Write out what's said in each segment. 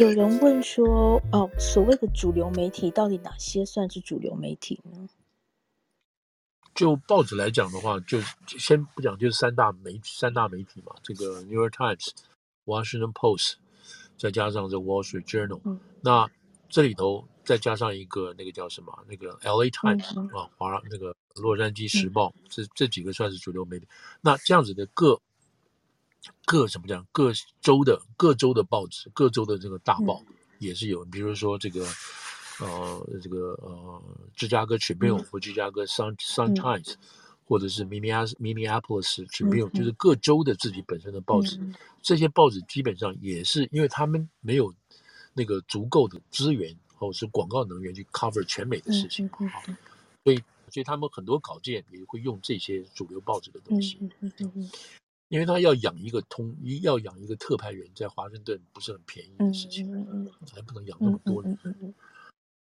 有人问说，哦，所谓的主流媒体到底哪些算是主流媒体呢？就报纸来讲的话，就先不讲，就是三大媒三大媒体嘛，这个《New York Times》、《Washington Post》，再加上这《Wall Street Journal》。嗯。那这里头再加上一个那个叫什么？那个《L.A. Times》啊，华那个《洛杉矶时报》，这这几个算是主流媒体。那这样子的各各什么讲？各州的各州的报纸，各州的这个大报也是有，比如说这个。呃，这个呃，芝加哥 Tribune 或芝加哥 Sun Sun Times，或者是 Minneapolis Tribune，就是各州的自己本身的报纸。这些报纸基本上也是，因为他们没有那个足够的资源或者是广告能源去 cover 全美的事情啊，所以所以他们很多稿件也会用这些主流报纸的东西。因为他要养一个通，要养一个特派员在华盛顿不是很便宜的事情，还不能养那么多人。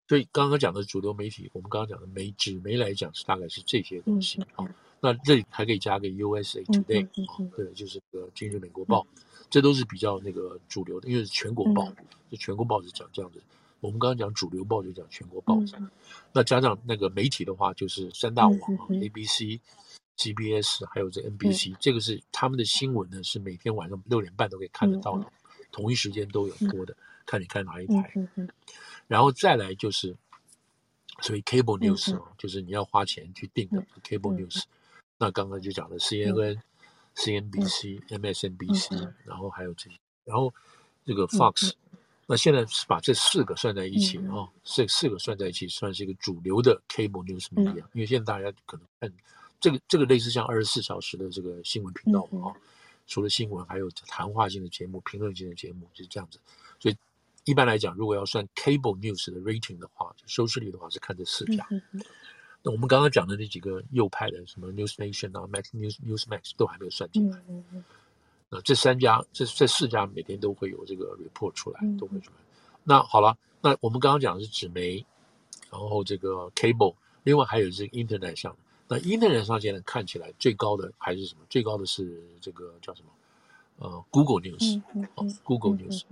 所以刚刚讲的主流媒体，我们刚刚讲的媒纸媒来讲是大概是这些东西啊。那这里还可以加个 USA Today 啊，对，就是个今日美国报，这都是比较那个主流的，因为是全国报，就全国报纸讲这样子。我们刚刚讲主流报就讲全国报纸，那加上那个媒体的话，就是三大网啊，ABC、CBS 还有这 NBC，这个是他们的新闻呢，是每天晚上六点半都可以看得到的，同一时间都有播的，看你看哪一台。然后再来就是，所以 cable news 哦，就是你要花钱去订的 cable news。那刚刚就讲了 CNN、CNBC、MSNBC，然后还有这些，然后这个 Fox。那现在是把这四个算在一起啊，这四个算在一起算是一个主流的 cable news media。因为现在大家可能看这个这个类似像二十四小时的这个新闻频道嘛啊，除了新闻还有谈话性的节目、评论性的节目，就是这样子，所以。一般来讲，如果要算 cable news 的 rating 的话，就收视率的话是看这四家。那我们刚刚讲的那几个右派的，什么 News Nation 啊、Max News、Newsmax 都还没有算进来。那这三家、这这四家每天都会有这个 report 出来，都会出来。嗯、那好了，那我们刚刚讲的是纸媒，然后这个 cable，另外还有这个 internet 上。那 internet 上现在看起来最高的还是什么？最高的是这个叫什么？呃，Google News，哦、嗯嗯 oh，Google News。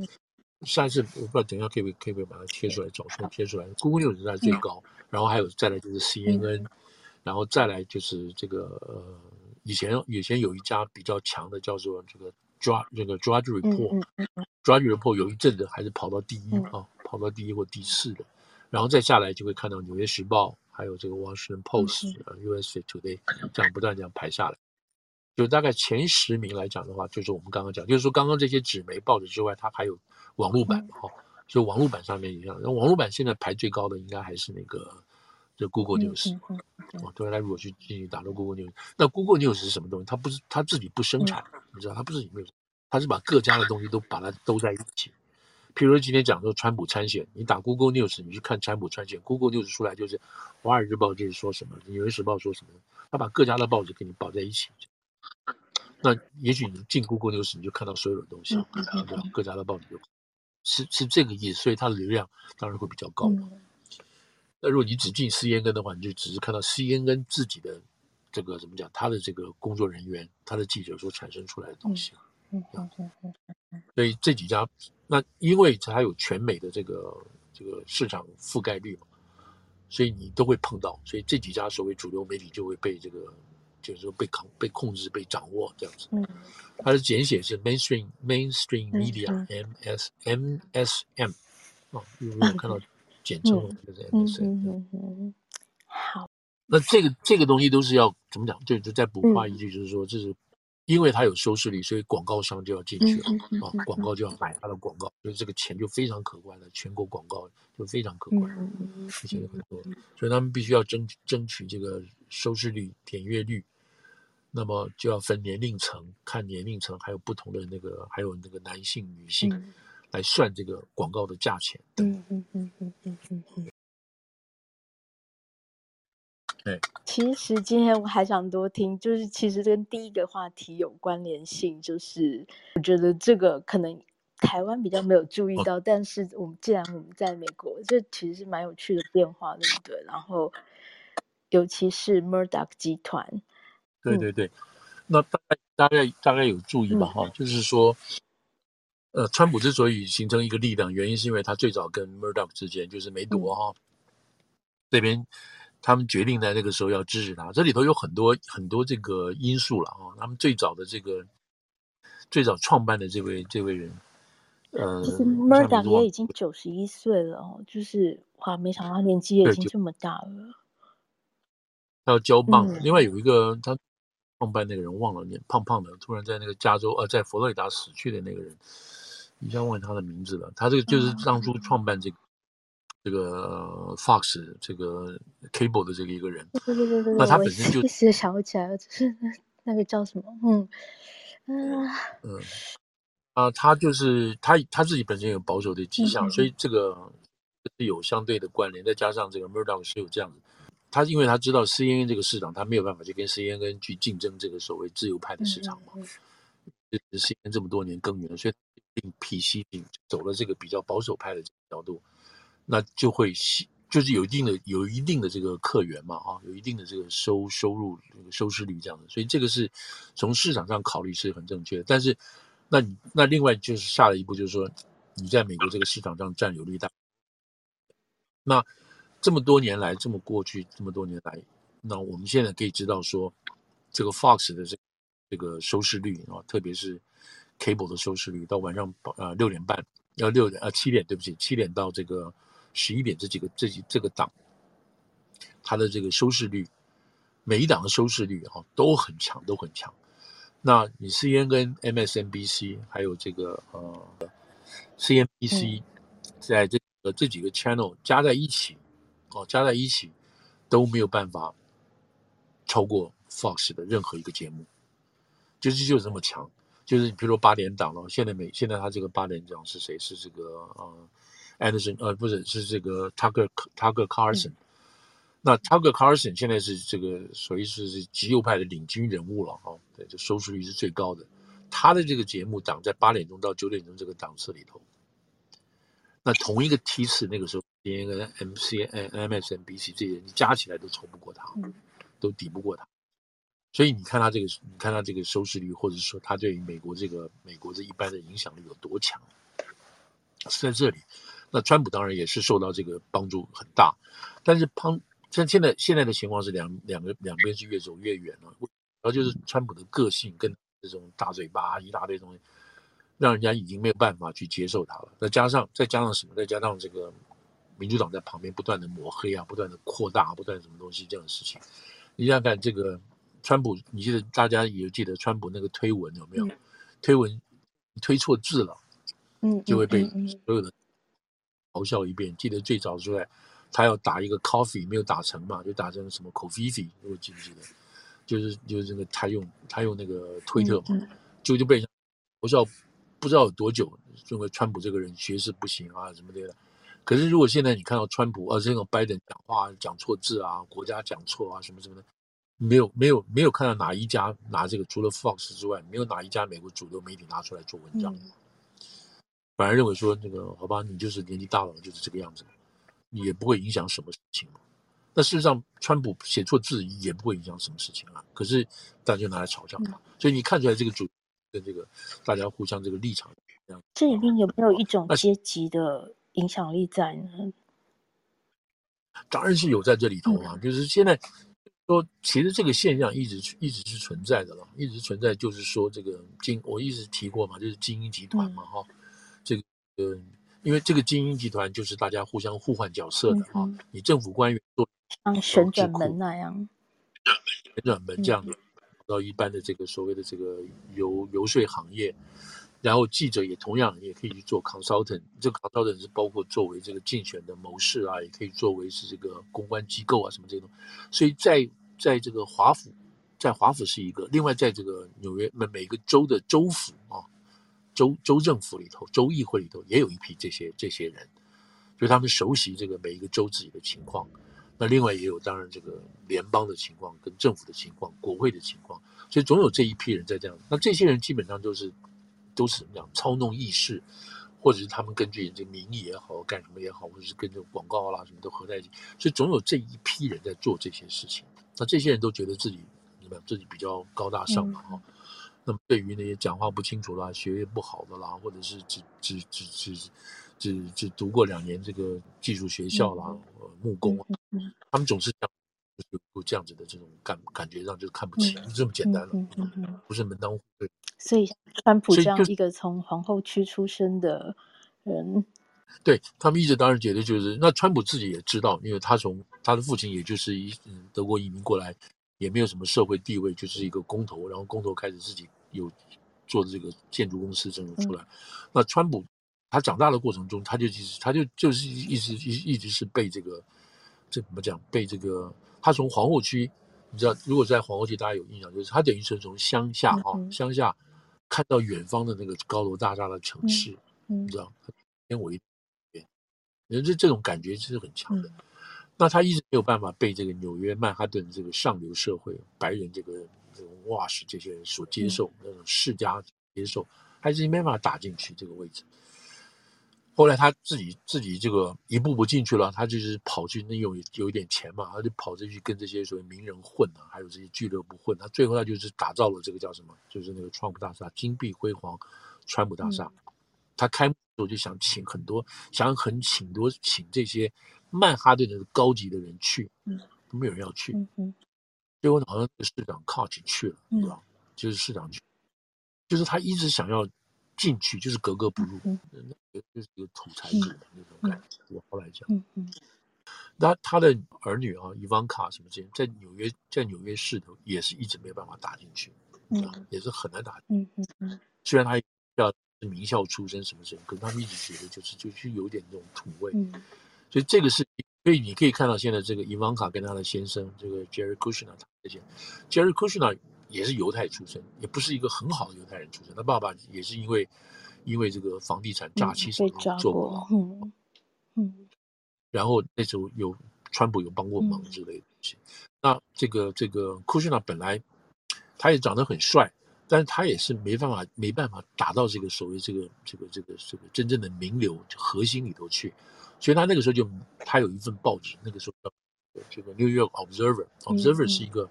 上一次我不知道，等一下可以不可以不可以把它贴出来，找出来贴出来。Google News 在最高，然后还有再来就是 CNN，然后再来就是这个呃，以前以前有一家比较强的叫做这个抓这个 Drudge Report，Drudge Report 有一阵子还是跑到第一啊，跑到第一或第四的，然后再下来就会看到纽约时报，还有这个 Washington Post、USA Today 这样不断这样排下来。就大概前十名来讲的话，就是我们刚刚讲，就是说刚刚这些纸媒报纸之外，它还有网络版哈，就网络版上面一样。那网络版现在排最高的应该还是那个，就 Google News。哦，对，来如果去进行打入 Google News，那 Google News 是什么东西？它不是它自己不生产，你知道，它不是里面有，它是把各家的东西都把它都在一起。譬如今天讲说川普参选，你打 Google News，你去看川普参选，Google News 出来就是《华尔街日报》就是说什么，《纽约时报》说什么，他把各家的报纸给你绑在一起。那也许你进 Google News 你就看到所有的东西，对吧？各家的报纸就是是这个意思，所以它的流量当然会比较高。那如果你只进 CNN 的话，你就只是看到 CNN 自己的这个怎么讲，他的这个工作人员、他的记者所产生出来的东西。所以这几家，那因为它有全美的这个这个市场覆盖率嘛，所以你都会碰到，所以这几家所谓主流媒体就会被这个。就是说被控、被控制、被掌握这样子。嗯，它的简写是 mainstream mainstream media M S M S M 哦，有没有看到简称？就是 M S M 嗯。好，那这个这个东西都是要怎么讲？就就再补话一句，就是说，这是因为它有收视率，所以广告商就要进去了啊，广告就要买它的广告，所以这个钱就非常可观了。全国广告就非常可观，而且很多，所以他们必须要争争取这个收视率、点阅率。那么就要分年龄层，看年龄层，还有不同的那个，还有那个男性、女性，嗯、来算这个广告的价钱。嗯嗯嗯嗯嗯嗯嗯。对，其实今天我还想多听，就是其实跟第一个话题有关联性，就是我觉得这个可能台湾比较没有注意到，哦、但是我们既然我们在美国，这其实是蛮有趣的变化，对不对？然后，尤其是 Murdoch 集团。对对对，那大概大概大概有注意吧哈，嗯、就是说，呃，川普之所以形成一个力量，原因是因为他最早跟 Murdoch 之间就是梅毒哈、嗯、这边，他们决定在那个时候要支持他。这里头有很多很多这个因素了啊。他们最早的这个最早创办的这位这位人，呃，其实 Murdoch 也已经九十一岁了哦，就是哇，没想到他年纪也已经这么大了。他要交棒、嗯，另外有一个他。创办那个人忘了，脸胖胖的，突然在那个加州呃，在佛罗里达死去的那个人，一下忘记他的名字了。他这个就是当初创办这个、嗯、这个 Fox 这个 Cable 的这个一个人。对对对对。那他本身就一时想不起来了，就是那个叫什么？嗯嗯嗯啊，他就是他他自己本身有保守的迹象、嗯，所以这个是有相对的关联。再加上这个 Murdoch 是有这样子。他因为他知道 CNN 这个市场，他没有办法去跟 CNN 去竞争这个所谓自由派的市场嘛。就是 CNN 这么多年耕耘了，所以并辟蹊径走了这个比较保守派的角度，那就会就是有一定的有一定的这个客源嘛，啊，有一定的这个收收入这个收视率这样的，所以这个是从市场上考虑是很正确的。但是，那那另外就是下了一步，就是说你在美国这个市场上占有率大，那。这么多年来，这么过去这么多年来，那我们现在可以知道说，这个 Fox 的这这个收视率啊，特别是 Cable 的收视率，到晚上啊六点半，要六点啊七点，对不起，七点到这个十一点这几个这几这个档，它的这个收视率，每一档的收视率哈都很强，都很强。那你 CNN 跟 MSNBC 还有这个呃 CNBC 在这个这几个 channel 加在一起。哦，加在一起都没有办法超过 Fox 的任何一个节目，就是就是这么强。就是比如说八点档了，现在每现在他这个八点档是谁？是这个呃，Anderson 呃，不是是这个 Tucker Tucker Carlson。那 Tucker Carlson 现在是这个属于是是极右派的领军人物了哦，对，就收视率是最高的。他的这个节目档在八点钟到九点钟这个档次里头，那同一个梯次那个时候。连个 M C N M S N B C 这些你加起来都超不过他，都抵不过他。所以你看他这个，你看他这个收视率，或者说他对于美国这个美国这一般的影响力有多强，是在这里。那川普当然也是受到这个帮助很大，但是旁像现在现在的情况是两两个两边是越走越远了。然后就是川普的个性跟这种大嘴巴一大堆东西，让人家已经没有办法去接受他了。再加上再加上什么？再加上这个。民主党在旁边不断的抹黑啊，不断的扩大，不断什么东西这样的事情。你想想看，这个川普，你记得大家也记得川普那个推文有没有？嗯、推文推错字了，嗯，就会被所有的嘲笑一遍。记得最早出来，他要打一个 coffee 没有打成嘛，就打成什么 coffee，我记不记得？就是就是那个他用他用那个推特嘛，就就被嘲笑不知道有多久，认为川普这个人学识不行啊什么的。可是，如果现在你看到川普啊，这种拜登讲话讲错字啊，国家讲错啊，什么什么的，没有没有没有看到哪一家拿这个，除了 Fox 之外，没有哪一家美国主流媒体拿出来做文章，嗯、反而认为说那个好吧，你就是年纪大了，就是这个样子，你也不会影响什么事情。那事实上，川普写错字也不会影响什么事情啊。可是大家就拿来嘲笑他，嗯、所以你看出来这个主跟这个大家互相这个立场这样。这里面有没有一种阶级的？影响力在呢？当然是有在这里头啊，嗯、就是现在说，其实这个现象一直一直是存在的了，一直存在。就是说，这个精我一直提过嘛，就是精英集团嘛，哈、嗯，这个呃，因为这个精英集团就是大家互相互换角色的啊、嗯，你政府官员做像旋转门那样，旋转门这样的，到、嗯、一般的这个所谓的这个游游说行业。然后记者也同样也可以去做 consultant，这个 consultant 是包括作为这个竞选的谋士啊，也可以作为是这个公关机构啊什么这种。所以在在这个华府，在华府是一个，另外在这个纽约每每个州的州府啊，州州政府里头，州议会里头也有一批这些这些人，所以他们熟悉这个每一个州自己的情况。那另外也有当然这个联邦的情况跟政府的情况、国会的情况，所以总有这一批人在这样。那这些人基本上都是。都是怎么讲操弄议事，或者是他们根据这个民意也好，干什么也好，或者是跟这个广告啦什么都合在一起，所以总有这一批人在做这些事情。那这些人都觉得自己，你们自己比较高大上嘛哈、嗯，那么对于那些讲话不清楚啦、学业不好的啦，或者是只只只只只只只读过两年这个技术学校啦、呃、木工啊，他们总是讲有这样子的这种感感觉上就看不起，就这么简单了，不是门当户对。所以川普这样一个从皇后区出身的人，对他们一直当然觉得就是那川普自己也知道，因为他从他的父亲也就是一德国移民过来。也没有什么社会地位，就是一个工头，然后工头开始自己有做的这个建筑公司这种出来。嗯、那川普他长大的过程中，他就其实他就就是一直一一直是被这个这怎么讲？被这个他从皇后区，你知道，如果在皇后区大家有印象，就是他等于是从乡下啊、嗯、乡下看到远方的那个高楼大厦的城市，你知道，天为天，人这这种感觉是很强的。嗯那他一直没有办法被这个纽约曼哈顿这个上流社会白人这个哇是这些人所接受，那种世家接受，还是没办法打进去这个位置。后来他自己自己这个一步步进去了，他就是跑去那有有一点钱嘛，他就跑着去跟这些所谓名人混啊，还有这些俱乐部混。他最后他就是打造了这个叫什么，就是那个川普大厦，金碧辉煌，川普大厦。他开幕的时候就想请很多，想很请多请这些。曼哈顿的高级的人去，嗯，都没有人要去，结果好像市长卡起去了，嗯，是吧？就是市长去，就是他一直想要进去，就是格格不入，就是一个土财主的那种感觉。我后来讲，嗯嗯，那他的儿女啊，伊万卡什么这些，在纽约，在纽约市头也是一直没有办法打进去，嗯，也是很难打进去，嗯嗯嗯，虽然他要是名校出身什么什么，可是他们一直觉得就是就是有点那种土味，嗯。所以这个是，所以你可以看到现在这个伊万卡跟他的先生这个 Jerry Kushner 这些 Jerry Kushner 也是犹太出身，也不是一个很好的犹太人出身。他爸爸也是因为因为这个房地产诈欺什么做过，过嗯嗯，然后那时候有川普有帮过忙之类的东西。嗯、那这个这个 Kushner 本来他也长得很帅，但是他也是没办法没办法打到这个所谓这个这个这个这个真正的名流核心里头去。所以他那个时候就，他有一份报纸，那个时候叫这个《New York Observer》，Observer 是一个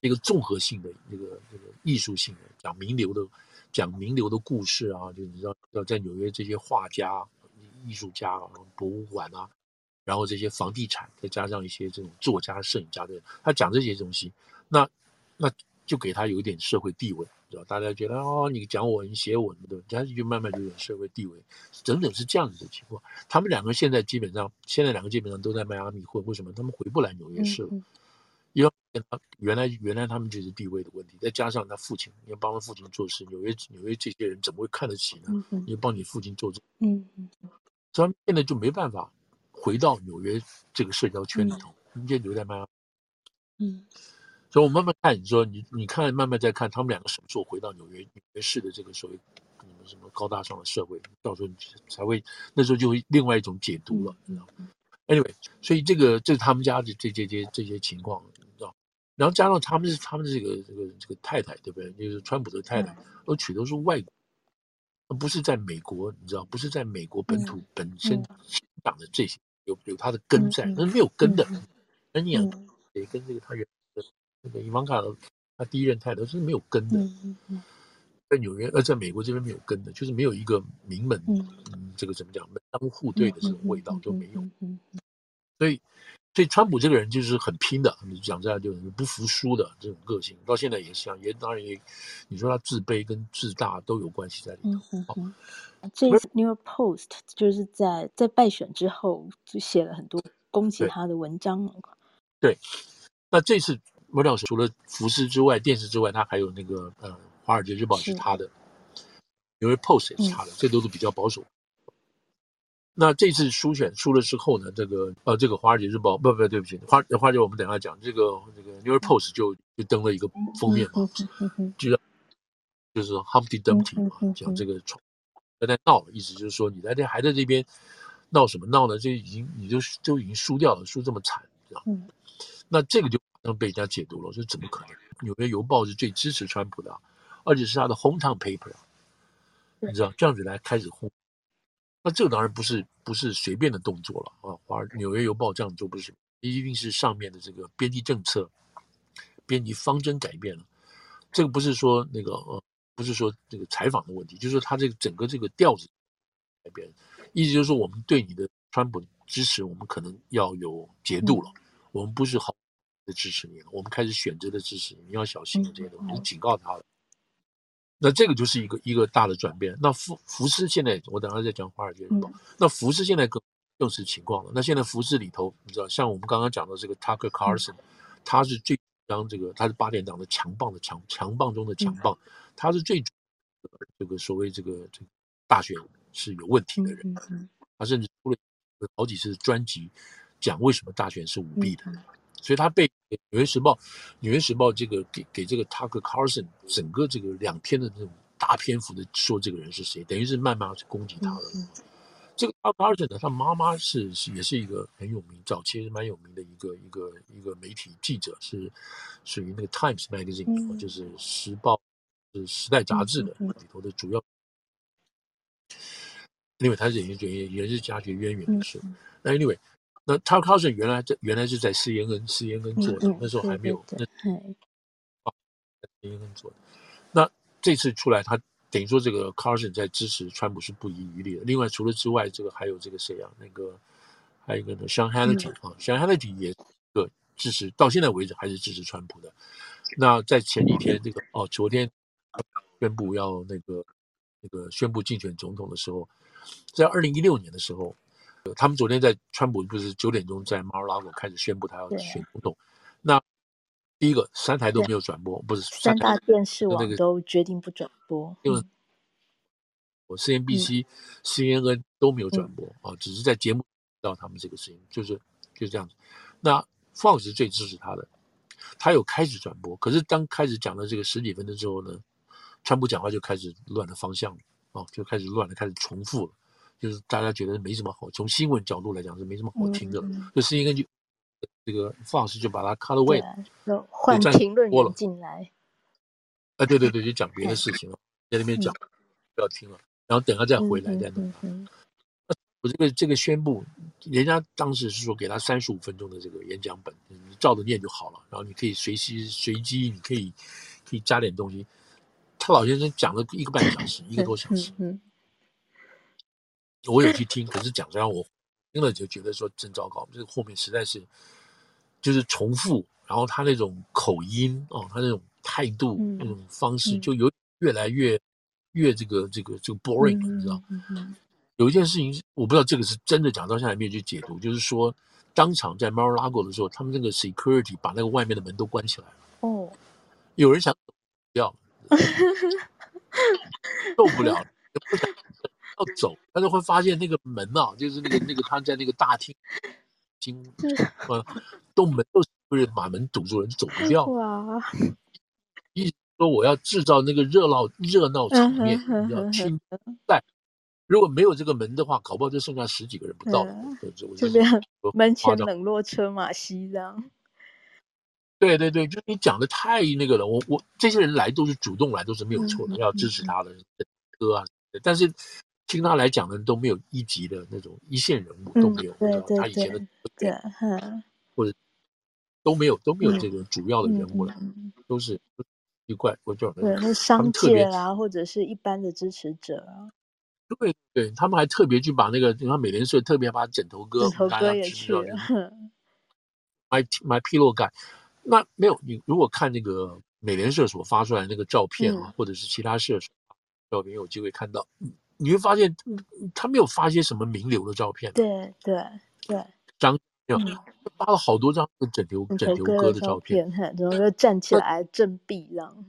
一个综合性的那个那个艺术性的讲名流的讲名流的故事啊，就你知道要在纽约这些画家、艺术家、博物馆啊，然后这些房地产，再加上一些这种作家、摄影家的，他讲这些东西，那那就给他有一点社会地位。知道大家觉得哦，你讲我，你写我，对，他就慢慢就有社会地位，整整是这样子的情况。他们两个现在基本上，现在两个基本上都在迈阿密混，为什么？他们回不来纽约市了，因为他原来原来他们就是地位的问题，再加上他父亲，要帮他父亲做事，纽约纽约这些人怎么会看得起呢？你帮你父亲做事，嗯嗯，所以他们现在就没办法回到纽约这个社交圈里头，他们就留在迈阿密，嗯。所以，我慢慢看，你说你，你看，慢慢再看，他们两个什么时候回到纽约纽约市的这个所谓什么高大上的社会，到时候你才会那时候就会另外一种解读了，你知道吗？Anyway，所以这个这是他们家的这这些这些情况，你知道？然后加上他们是他们这个这个这个太太，对不对？就是川普的太太，都娶都是外国，不是在美国，你知道？不是在美国本土本身成长的这些有有他的根在，那是没有根的。那你讲得跟这个他原。那个伊万卡，他第一任太太是没有根的，在纽约呃，在美国这边没有根的，就是没有一个名门，嗯，这个怎么讲门当户对的这种味道就没有。所以，所以川普这个人就是很拼的，你讲这样就是不服输的这种个性，到现在也是，也当然也，你说他自卑跟自大都有关系在里头。这次《New York Post》就是在在败选之后就写了很多攻击他的文章。对，那这次。莫老师除了服饰之外，电视之外，他还有那个呃，《华尔街日报》是他的，因为《Post》也是他的，这都是比较保守。那这次初选输了之后呢，这个呃，这个《华尔街日报》不不对不起，华华尔街我们等下讲，这个这个《New York Post》就就登了一个封面嘛，就就是 Humpty Dumpty 嘛，讲这个在在闹，意思就是说你在这还在这边闹什么闹呢？这已经你就就已经输掉了，输这么惨，知道吗那这个就。被人家解读了，说怎么可能？纽约邮报是最支持川普的，而且是他的 hometown paper，你知道这样子来开始轰。那这个当然不是不是随便的动作了啊！华纽约邮报这样做不是，一定是上面的这个编辑政策、编辑方针改变了。这个不是说那个呃，不是说这个采访的问题，就是说他这个整个这个调子改变，意思就是说我们对你的川普支持，我们可能要有节度了，嗯、我们不是好的支持你了，我们开始选择的支持你，你要小心这些东西，你警告他了。那这个就是一个一个大的转变。那福福斯现在，我等下再讲华尔街日报。那福斯现在更更是情况了。那现在福斯里头，你知道，像我们刚刚讲的这个 Tucker Carlson，他是最当这个他是八点档的强棒的强强棒中的强棒，他是最这个所谓这个这个大选是有问题的人，他甚至出了好几次专辑讲为什么大选是舞弊的。所以他被《纽约时报》《纽约时报》这个给给这个 Tucker Carlson 整个这个两天的这种大篇幅的说这个人是谁，等于是谩骂去攻击他了。这个 Tucker Carlson 呢，他妈妈是是也是一个很有名，早期是蛮有名的一个一个一个媒体记者，是属于那个 Times Magazine，就是时报是时代杂志的里头的主要，因为他是演员，也是家学渊源的事。那 anyway。那 Carlson 原来在原来是在 CNN，CNN 做的，那时候还没有那啊，CNN 做的。那这次出来，他等于说这个 Carlson 在支持川普是不遗余力的。另外，除了之外，这个还有这个谁啊？那个还有一个呢，Sean Hannity 啊，Sean Hannity 也是个支持，到现在为止还是支持川普的。那在前几天这个哦，昨天宣布要那个那个宣布竞选总统的时候，在二零一六年的时候。他们昨天在川普不是九点钟在 Mar-a-Lago 开始宣布他要选总统，那第一个三台都没有转播，不是三大电视网都决定不转播，因为我 CNBC、CNN 都没有转播啊，只是在节目到他们这个事情，就是就是这样子。那 Fox 是最支持他的，他有开始转播，可是当开始讲了这个十几分钟之后呢，川普讲话就开始乱了方向了啊，就开始乱了，开始重复了。就是大家觉得没什么好，从新闻角度来讲是没什么好听的，嗯、就是因为就这个 Fox 就把它 cut away，换评论员进来。啊，对对对，就讲别的事情了，在那边讲、嗯、不要听了，然后等他再回来再弄。我这个这个宣布，人家当时是说给他三十五分钟的这个演讲本，你照着念就好了，然后你可以随机随机，你可以可以加点东西。他老先生讲了一个半小时，一个多小时。我有去听，可是讲出来我听了就觉得说真糟糕，这个后面实在是就是重复，然后他那种口音哦，他那种态度、嗯、那种方式，就有越来越越这个这个这个 boring，、嗯、你知道？有一件事情我不知道这个是真的，讲到现在没有去解读，就是说当场在 Mar-a-Lago 的时候，他们那个 security 把那个外面的门都关起来了。哦，有人想走掉，受不了，不想。要走，他就会发现那个门啊，就是那个那个他在那个大厅，经 呃，都门都是不是把门堵住了，就走不掉。哇！意思说我要制造那个热闹热闹场面，你要亲在。如果没有这个门的话，搞不好就剩下十几个人不到。就这边门前冷落车马稀这样。对对对，就你讲的太那个了。我我这些人来都是主动来，都是没有错的，要支持他的歌啊，但是。听他来讲的人都没有一级的那种一线人物都没有，他以前的对，或者都没有都没有这个主要的人物了，都是奇怪，我叫对，那商界啊，或者是一般的支持者啊，对对，他们还特别去把那个，你看美联社特别把枕头哥，枕头哥也去了，My My Pillow Guy，那没有你如果看那个美联社所发出来那个照片啊，或者是其他社照片，有机会看到。你会发现，他没有发一些什么名流的照片。对对对，张有发了好多张枕头枕头哥的照片，然后又站起来振臂这样。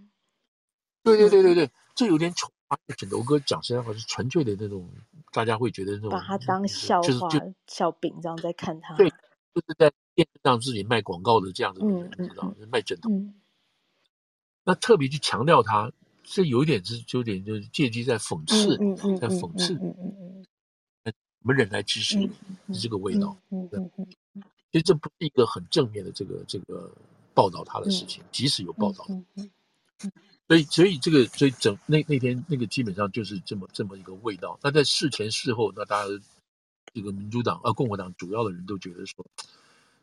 对对对对对，这有点丑。枕头哥讲实在话是纯粹的那种，大家会觉得那种把他当笑话、笑柄这样在看他。对，就是在电视上自己卖广告的这样子的人，你知道，卖枕头。那特别去强调他。这有一点是，就有点就是借机在讽刺，在讽刺，我们人来支持你，是这个味道。其实这不是一个很正面的这个这个报道他的事情，即使有报道，所以所以这个所以整那那天那个基本上就是这么这么一个味道。那在事前事后，那大家这个民主党啊共和党主要的人都觉得说，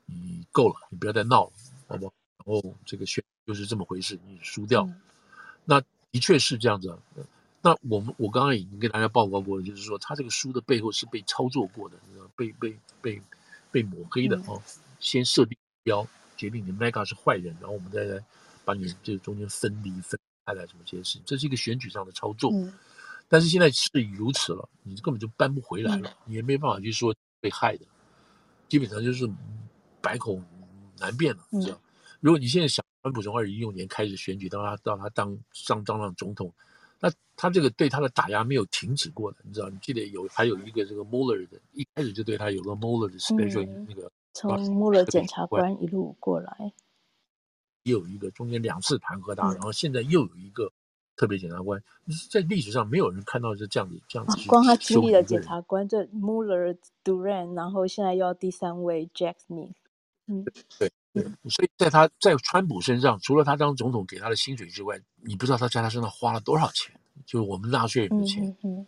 你够了，你不要再闹了，好不好？然后这个选就是这么回事，你输掉。那的确是这样子。那我们我刚刚已经跟大家报告过了，就是说他这个书的背后是被操作过的，被被被被抹黑的哦。先设定目标，决定你 Mega 是坏人，然后我们再来把你这个中间分离分开来什么这些事情，这是一个选举上的操作。但是现在事已如此了，你根本就扳不回来了，你也没办法去说被害的，基本上就是百口难辩了，你知道？如果你现在想川普从二零一六年开始选举，到他到他当上当上总统。那他这个对他的打压没有停止过的，你知道？你记得有还有一个这个 Mueller 的，一开始就对他有个 Mueller 的 special、嗯、那个从 Mueller 检察官一路过来，又有一个中间两次弹劾他，嗯、然后现在又有一个特别检察官，在历史上没有人看到是这样子这样子、啊。光他经历了检察官这 Mueller、Durant，然后现在又要第三位 Jack Smith。嗯，对。对，所以在他在川普身上，除了他当总统给他的薪水之外，你不知道他在他身上花了多少钱，就是我们纳税人的钱。嗯嗯，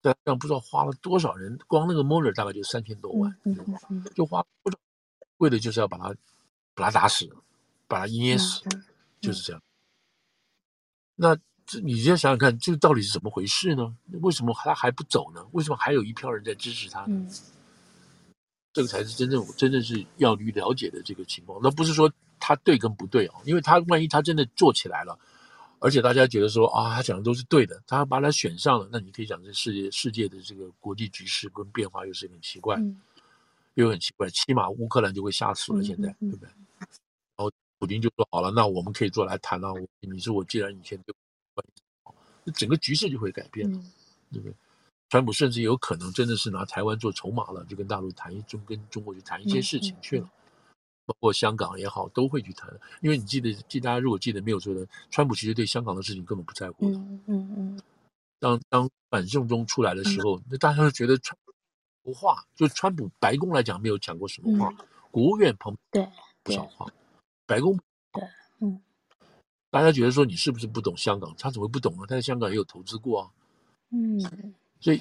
在他身上不知道花了多少人，光那个 Mueller 大概就三千多万，就花不少，为的就是要把他把他打死，把他捏死，就是这样。那这你先想想看，这到底是怎么回事呢？为什么他还不走呢？为什么还有一票人在支持他呢？嗯这个才是真正真正是要去了解的这个情况，那不是说他对跟不对啊，因为他万一他真的做起来了，而且大家觉得说啊，他讲的都是对的，他把他选上了，那你可以讲这世界世界的这个国际局势跟变化又是很奇怪，嗯、又很奇怪，起码乌克兰就会吓死了，现在、嗯、对不对？然后普京就说好了，那我们可以坐来谈了，你说我既然以前对那整个局势就会改变了，嗯、对不对？川普甚至有可能真的是拿台湾做筹码了，就跟大陆谈一中跟中国去谈一些事情去了，嗯嗯、包括香港也好，都会去谈。因为你记得，记大家如果记得没有错的，川普其实对香港的事情根本不在乎的。嗯嗯嗯。当当反送中出来的时候，那、嗯、大家都觉得川不话，就川普白宫来讲没有讲过什么话，嗯、国务院旁边不少话，白宫对嗯，大家觉得说你是不是不懂香港？他怎么会不懂呢？他在香港也有投资过啊。嗯。所以，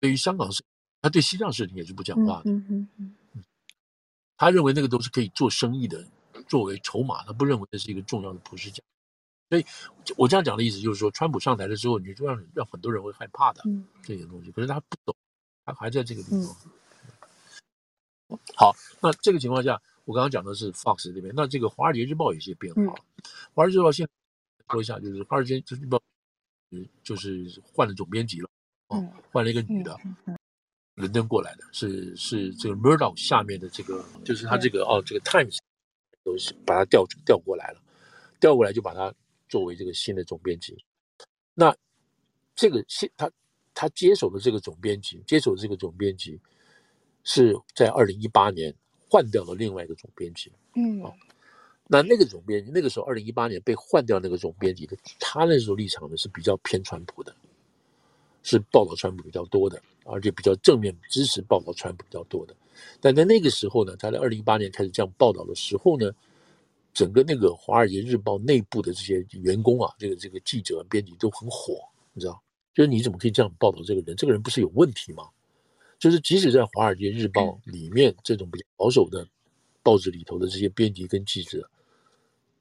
对于香港事，他对西藏事情也是不讲话的。嗯嗯嗯，他认为那个都是可以做生意的，作为筹码，他不认为这是一个重要的普世价值。所以，我这样讲的意思就是说，川普上台的时候，你就让让很多人会害怕的这些东西。可是他不懂，他还在这个地方。好，那这个情况下，我刚刚讲的是 Fox 这边，那这个《华尔街日报》有些变化。《华尔街日报》现在说一下，就是《华尔街日报》就是换了总编辑了。哦，换了一个女的，伦敦过来的，是是这个 Murdoch 下面的这个，就是他这个哦，这个 Times 都是把他调调过来了，调过来就把他作为这个新的总编辑。那这个新他他接手的这个总编辑，接手的这个总编辑是在二零一八年换掉了另外一个总编辑。嗯，哦，那那个总编辑那个时候二零一八年被换掉那个总编辑的，他那时候立场呢是比较偏川普的。是报道川普比较多的，而且比较正面支持报道川普比较多的。但在那个时候呢，他在二零一八年开始这样报道的时候呢，整个那个《华尔街日报》内部的这些员工啊，这个这个记者、编辑都很火，你知道？就是你怎么可以这样报道这个人？这个人不是有问题吗？就是即使在《华尔街日报》里面这种比较保守的报纸里头的这些编辑跟记者，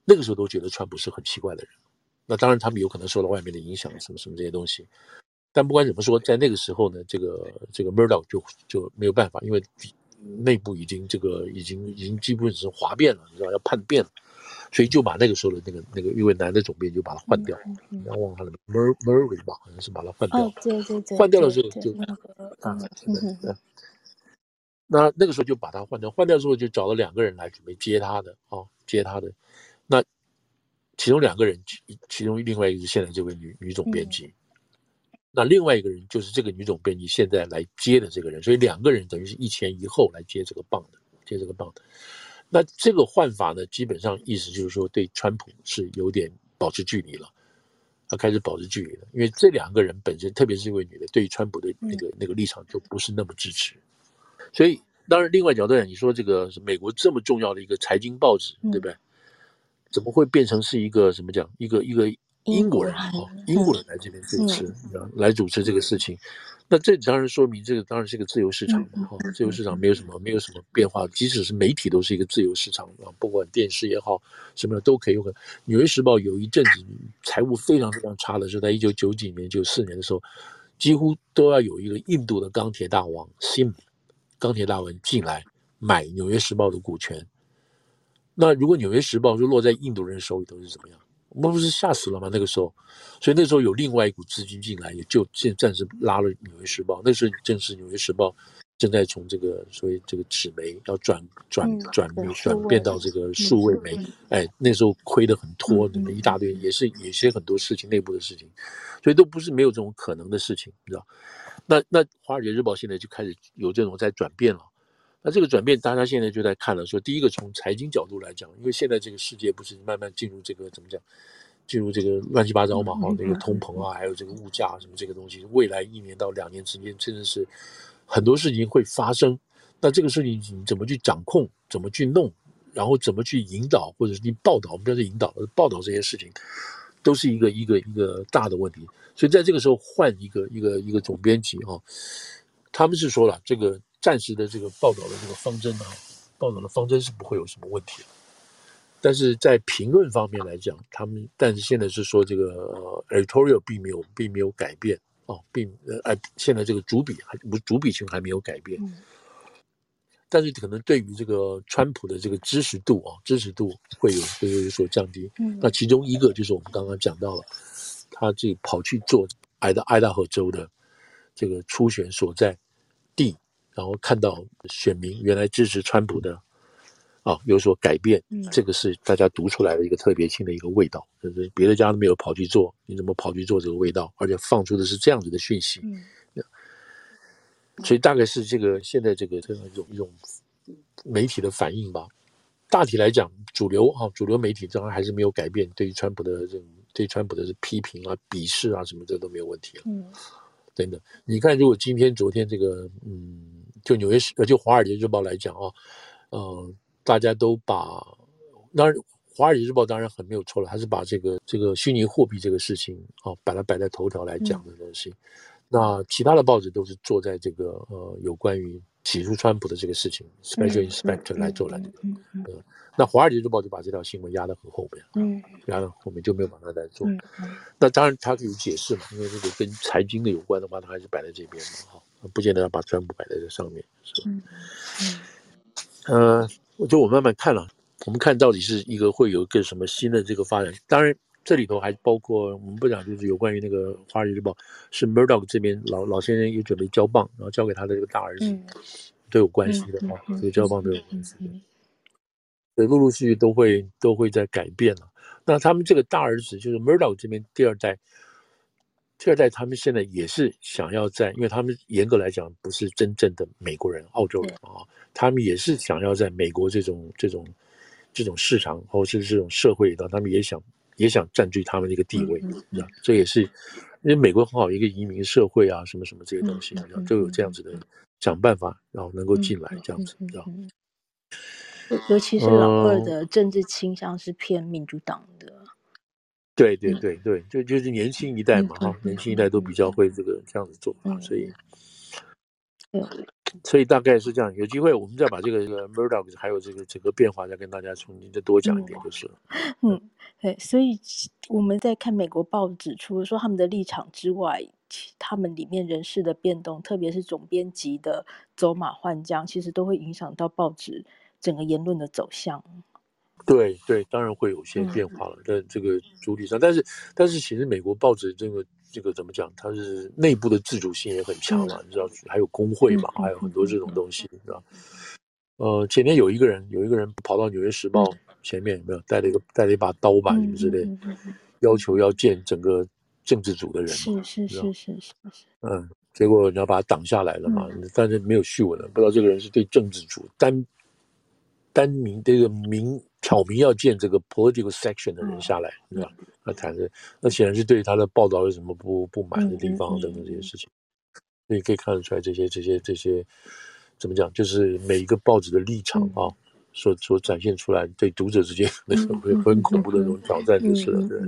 那个时候都觉得川普是很奇怪的人。那当然，他们有可能受到外面的影响，什么什么这些东西。但不管怎么说，在那个时候呢，这个这个 Murdoch 就就没有办法，因为内部已经这个已经已经基本上是哗变了，你知道要叛变了，所以就把那个时候的那个那个一位男的总编就把他换掉，你要忘了他的 Mur Murray 吧，好像是把他换掉，对对对，换掉了之后就啊，对，那那个时候就把他换掉，换掉之后就找了两个人来准备接他的啊，接他的，那其中两个人，其中另外一个是现在这位女女总编辑。那另外一个人就是这个女总编辑现在来接的这个人，所以两个人等于是一前一后来接这个棒的，接这个棒的。那这个换法呢，基本上意思就是说对川普是有点保持距离了，他开始保持距离了，因为这两个人本身，特别是这位女的，对川普的那个那个立场就不是那么支持。所以当然，另外角度讲，你说这个美国这么重要的一个财经报纸，对不对？怎么会变成是一个什么讲？一个一个。英国人啊，英国人来这边主持，嗯、来主持这个事情。那这当然说明，这个当然是一个自由市场嘛，哈，自由市场没有什么没有什么变化，即使是媒体都是一个自由市场啊，不管电视也好，什么都可以用。纽约时报有一阵子财务非常非常差的时候，在一九九几年、九四年的时候，几乎都要有一个印度的钢铁大王 Sim 钢铁大王进来买纽约时报的股权。那如果纽约时报就落在印度人手里头是怎么样？我们不是吓死了吗？那个时候，所以那时候有另外一股资金进来，也就现暂时拉了《纽约时报》。那时候正是《纽约时报》正在从这个所谓这个纸媒要转转转转变到这个数位媒，哎，那时候亏得很脱，那么一大堆，也是有些很多事情内部的事情，所以都不是没有这种可能的事情，你知道？那那《华尔街日报》现在就开始有这种在转变了。那这个转变，大家现在就在看了。说第一个，从财经角度来讲，因为现在这个世界不是慢慢进入这个怎么讲，进入这个乱七八糟嘛，哈，那个通膨啊，还有这个物价什么这个东西，未来一年到两年之间，真的是很多事情会发生。那这个事情你怎么去掌控，怎么去弄，然后怎么去引导，或者是你报道，我们不要说引导，报道这些事情，都是一个一个一个大的问题。所以在这个时候换一个一个一个总编辑哈，他们是说了这个。暂时的这个报道的这个方针啊，报道的方针是不会有什么问题的。但是在评论方面来讲，他们但是现在是说这个呃 editorial 并没有并没有改变哦，并呃哎现在这个主笔还不主笔群还没有改变。嗯、但是可能对于这个川普的这个支持度啊，支持度会有会有所降低。嗯、那其中一个就是我们刚刚讲到了，他这个跑去做爱大爱达荷州的这个初选所在地。然后看到选民原来支持川普的，啊，有所改变，嗯、这个是大家读出来的一个特别性的一个味道，就是别的家都没有跑去做，你怎么跑去做这个味道？而且放出的是这样子的讯息，嗯、所以大概是这个现在这个这样一种一种媒体的反应吧。大体来讲，主流哈、啊、主流媒体当然还是没有改变，对于川普的这种对川普的批评啊、鄙视啊什么这都没有问题了。嗯，等等，你看，如果今天、昨天这个，嗯。就纽约时呃，就《华尔街日报》来讲啊，呃，大家都把，当然，《华尔街日报》当然很没有错了，还是把这个这个虚拟货币这个事情啊，把它摆在头条来讲的东西。嗯、那其他的报纸都是坐在这个呃，有关于起诉川普的这个事情，Special Inspector 来做来的。嗯嗯。那《华尔街日报》就把这条新闻压得很后面，嗯，压得后面就没有把它来做。嗯嗯、那当然，他可以解释嘛，因为这个跟财经的有关的话，他还是摆在这边嘛，哈。不见得要把川普摆在这上面，是吧？嗯嗯，呃，我就我慢慢看了，我们看到底是一个会有一个什么新的这个发展。当然，这里头还包括我们不讲，就是有关于那个《华尔街日报》是 Murdoch 这边老老先生也准备交棒，然后交给他的这个大儿子，嗯、都有关系的啊，这个交棒都有关系的，所以陆陆续续都会都会在改变了。那他们这个大儿子就是 Murdoch 这边第二代。第二代他们现在也是想要在，因为他们严格来讲不是真正的美国人、澳洲人啊，他们也是想要在美国这种这种这种市场或者是这种社会里头，他们也想也想占据他们的一个地位，这也是因为美国很好一个移民社会啊，什么什么这些东西，都有这样子的想办法，然后能够进来这样子，知道。尤其是老二的政治倾向是偏民主党的。对对对对，就就是年轻一代嘛哈，年轻一代都比较会这个这样子做啊，所以，所以大概是这样。有机会我们再把这个这个 Murdoch 还有这个整个变化再跟大家重新再多讲一点就是了。嗯，对，所以我们在看美国报纸，除了说他们的立场之外，他们里面人事的变动，特别是总编辑的走马换将，其实都会影响到报纸整个言论的走向。对对，当然会有些变化了，在这个主体上，但是但是其实美国报纸这个这个怎么讲，它是内部的自主性也很强嘛，你知道，还有工会嘛，还有很多这种东西，你知道。呃，前面有一个人，有一个人跑到《纽约时报》前面，有没有带了一个带了一把刀吧，什么之类，要求要见整个政治组的人嘛，是是是是是，嗯，结果你要把他挡下来了嘛，但是没有续文了，不知道这个人是对政治组单单名这个名。挑明要见这个 political section 的人下来，对吧？他谈的那显然是对他的报道有什么不不满的地方等等这些事情，所以可以看得出来这些这些这些怎么讲，就是每一个报纸的立场啊，所所展现出来对读者之间那种会很恐怖的那种挑战就是了。对，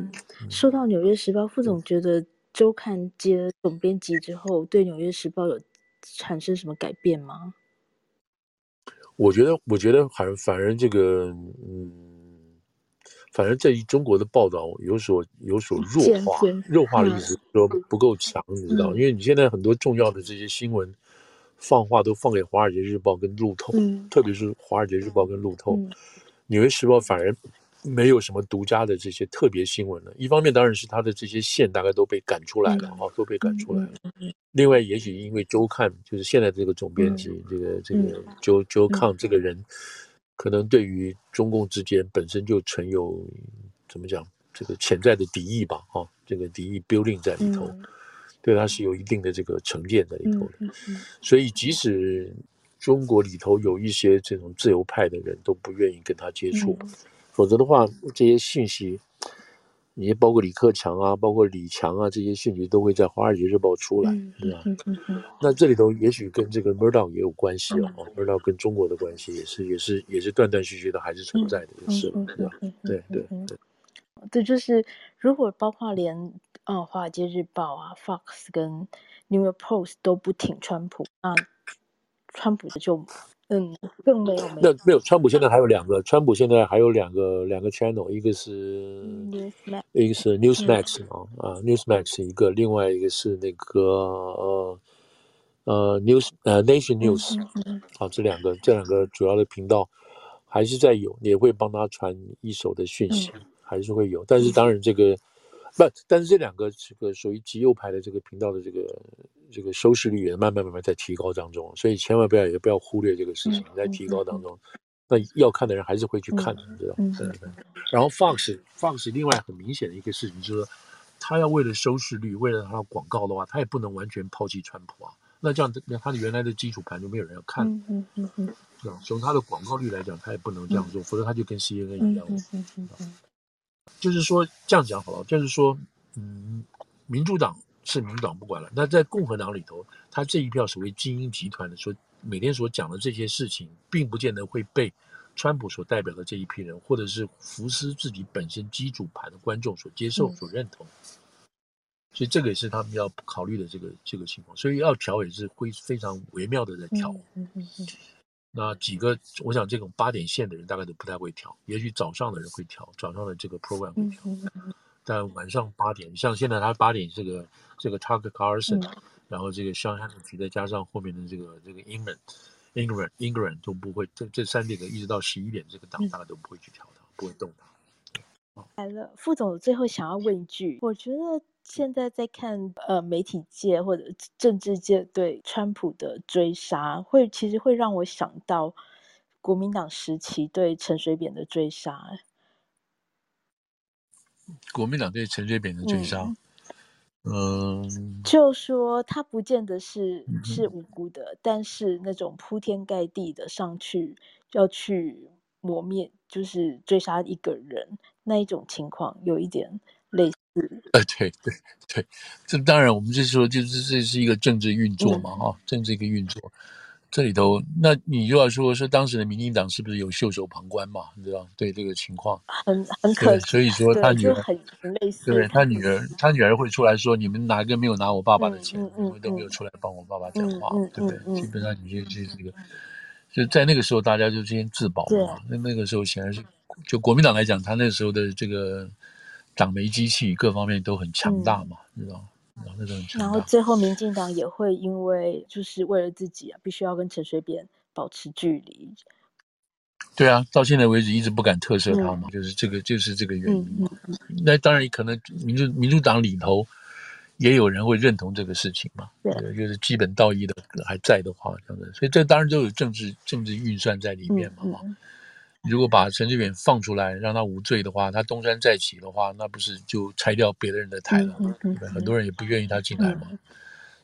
说到《纽约时报》，副总觉得周刊接总编辑之后，对《纽约时报》有产生什么改变吗？我觉得，我觉得反反正这个，嗯，反正在于中国的报道有所有所弱化，弱化的意思说不够强，你知道？因为你现在很多重要的这些新闻。放话都放给《华尔街日报》跟路透，嗯、特别是《华尔街日报》跟路透，嗯《纽约时报》反而没有什么独家的这些特别新闻了。一方面当然是他的这些线大概都被赶出来了，哈、嗯，都被赶出来了。嗯、另外，也许因为周刊就是现在这个总编辑，嗯、这个这个周周康这个人，嗯、可能对于中共之间本身就存有怎么讲这个潜在的敌意吧，哈，这个敌意 building 在里头。嗯对他是有一定的这个成见在里头的，所以即使中国里头有一些这种自由派的人都不愿意跟他接触，嗯、否则的话，这些信息，你包括李克强啊，包括李强啊，这些信息都会在《华尔街日报》出来，是吧？那这里头也许跟这个 Murdoch 也有关系啊、嗯、，Murdoch 跟中国的关系也是也是也是断断续续的还是存在的，就是吧？对对对，这就是如果包括连。嗯，《华尔街日报》啊，《Fox》跟《New York Post》都不挺川普，那川普就嗯更没有没有。那没有，川普现在还有两个，川普现在还有两个两个 channel，一个是 Newsmax，一个是 Newsmax 啊啊，Newsmax 一个，另外一个是那个呃呃 News 呃 Nation News，啊，这两个这两个主要的频道还是在有，也会帮他传一手的讯息，还是会有，但是当然这个。不，但是这两个这个属于极右派的这个频道的这个这个收视率也慢慢慢慢在提高当中，所以千万不要也不要忽略这个事情在提高当中。那要看的人还是会去看的，你知道。然后 Fox Fox 另外很明显的一个事情就是说，他要为了收视率，为了他的广告的话，他也不能完全抛弃川普啊。那这样，那他的原来的基础盘就没有人要看。嗯嗯嗯。从他的广告率来讲，他也不能这样做，否则他就跟 CNN 一样。嗯嗯嗯。就是说这样讲好了，就是说，嗯，民主党是民主党不管了，那在共和党里头，他这一票所谓精英集团的所每天所讲的这些事情，并不见得会被川普所代表的这一批人，或者是福斯自己本身基础盘的观众所接受、所认同。所以这个也是他们要考虑的这个这个情况，所以要调也是会非常微妙的在调。那几个，我想这种八点线的人大概都不太会调，也许早上的人会调，早上的这个 program 会调，但晚上八点，像现在他八点这个这个 Tucker Carlson，然后这个 Sean Hannity 再加上后面的这个这个 Ingraham，Ingraham，Ingraham 都不会，这这三点一直到十一点这个档大概都不会去调它，不会动它。来了，副总最后想要问一句，我觉得。现在在看呃媒体界或者政治界对川普的追杀，会其实会让我想到国民党时期对陈水扁的追杀。国民党对陈水扁的追杀，嗯，嗯就说他不见得是是无辜的，嗯、但是那种铺天盖地的上去要去磨灭，就是追杀一个人那一种情况，有一点类似。呃，对对对，这当然我们就是说，就是这是一个政治运作嘛，哈、嗯，政治一个运作，这里头，那你又要说说当时的民进党是不是有袖手旁观嘛？你知道，对这个情况，很很可惜，所以说他女儿很很类似，对，他女儿，他女儿会出来说，你们哪个没有拿我爸爸的钱？嗯嗯、你们都没有出来帮我爸爸讲话，对不对？嗯、基本上你就是这个，就在那个时候，大家就先自保嘛。那那个时候显然是，就国民党来讲，他那时候的这个。党媒机器各方面都很强大嘛，嗯、知道然后那种然后最后民进党也会因为就是为了自己啊，必须要跟陈水扁保持距离。对啊，到现在为止一直不敢特赦他嘛，嗯、就是这个就是这个原因嘛。那当然可能民主民主党里头也有人会认同这个事情嘛，对，就是基本道义的还在的话，这样子，所以这当然都有政治政治运算在里面嘛。如果把陈水扁放出来，让他无罪的话，他东山再起的话，那不是就拆掉别的人的台了吗？很多人也不愿意他进来嘛，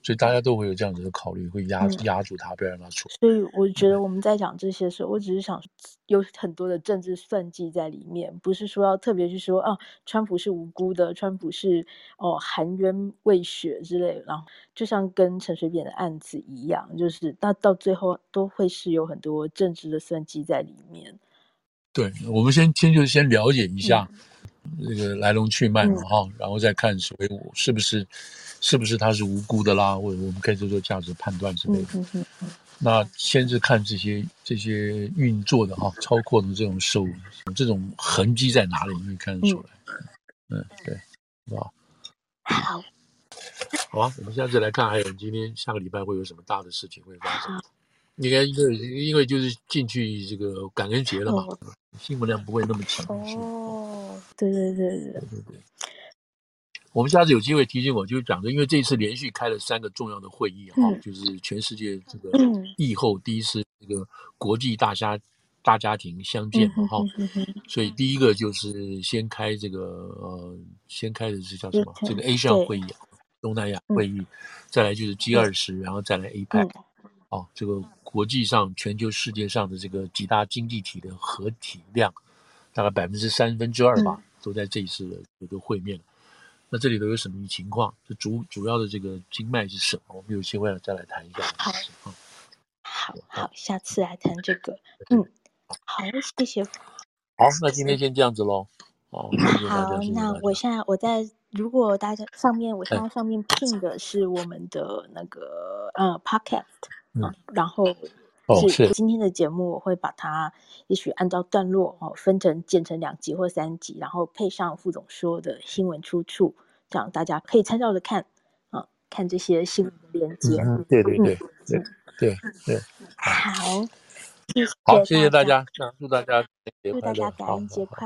所以大家都会有这样子的考虑，会压压住他，不要让他出。所以我觉得我们在讲这些时候，我只是想有很多的政治算计在里面，不是说要特别去说啊，川普是无辜的，川普是哦含冤未雪之类的，然后就像跟陈水扁的案子一样，就是那到最后都会是有很多政治的算计在里面。对，我们先先就先了解一下这个来龙去脉嘛，哈、嗯，然后再看所谓我是不是是不是他是无辜的啦，或者我们可以做做价值判断之类的。嗯嗯嗯、那先是看这些这些运作的哈，操控的这种手这种痕迹在哪里，你可以看得出来。嗯，嗯对，是吧？好，好啊，我们下次来看，还有今天下个礼拜会有什么大的事情会发生？应该因为因为就是进去这个感恩节了嘛，哦、新闻量不会那么强。哦，对对对对对对对。我们下次有机会提醒我，就是讲的，因为这一次连续开了三个重要的会议哈、嗯，就是全世界这个疫后第一次这个国际大家大家庭相见嘛哈、嗯，所以第一个就是先开这个呃，先开的是叫什么？这个 ASEAN 会议，东南亚会议，再来就是 G 二十，然后再来 APEC。哦，这个国际上、全球、世界上的这个几大经济体的合体量，大概百分之三分之二吧，嗯、都在这一次的这个会面。那这里头有什么情况？这主主要的这个经脉是什么？我们有机会再来谈一下。好，好，好，好，下次来谈这个。嗯，好，谢谢。好，那今天先这样子喽。好，好，那我现在我在，如果大家上面，我现在上面 pin 的是我们的那个呃 podcast。嗯，然后是今天的节目，我会把它也许按照段落哦，分成剪成两集或三集，然后配上副总说的新闻出处，这样大家可以参照着看啊，看这些新闻的连接。嗯，对对对对对对。好，好，谢谢大家，祝大家祝大家感恩节快乐。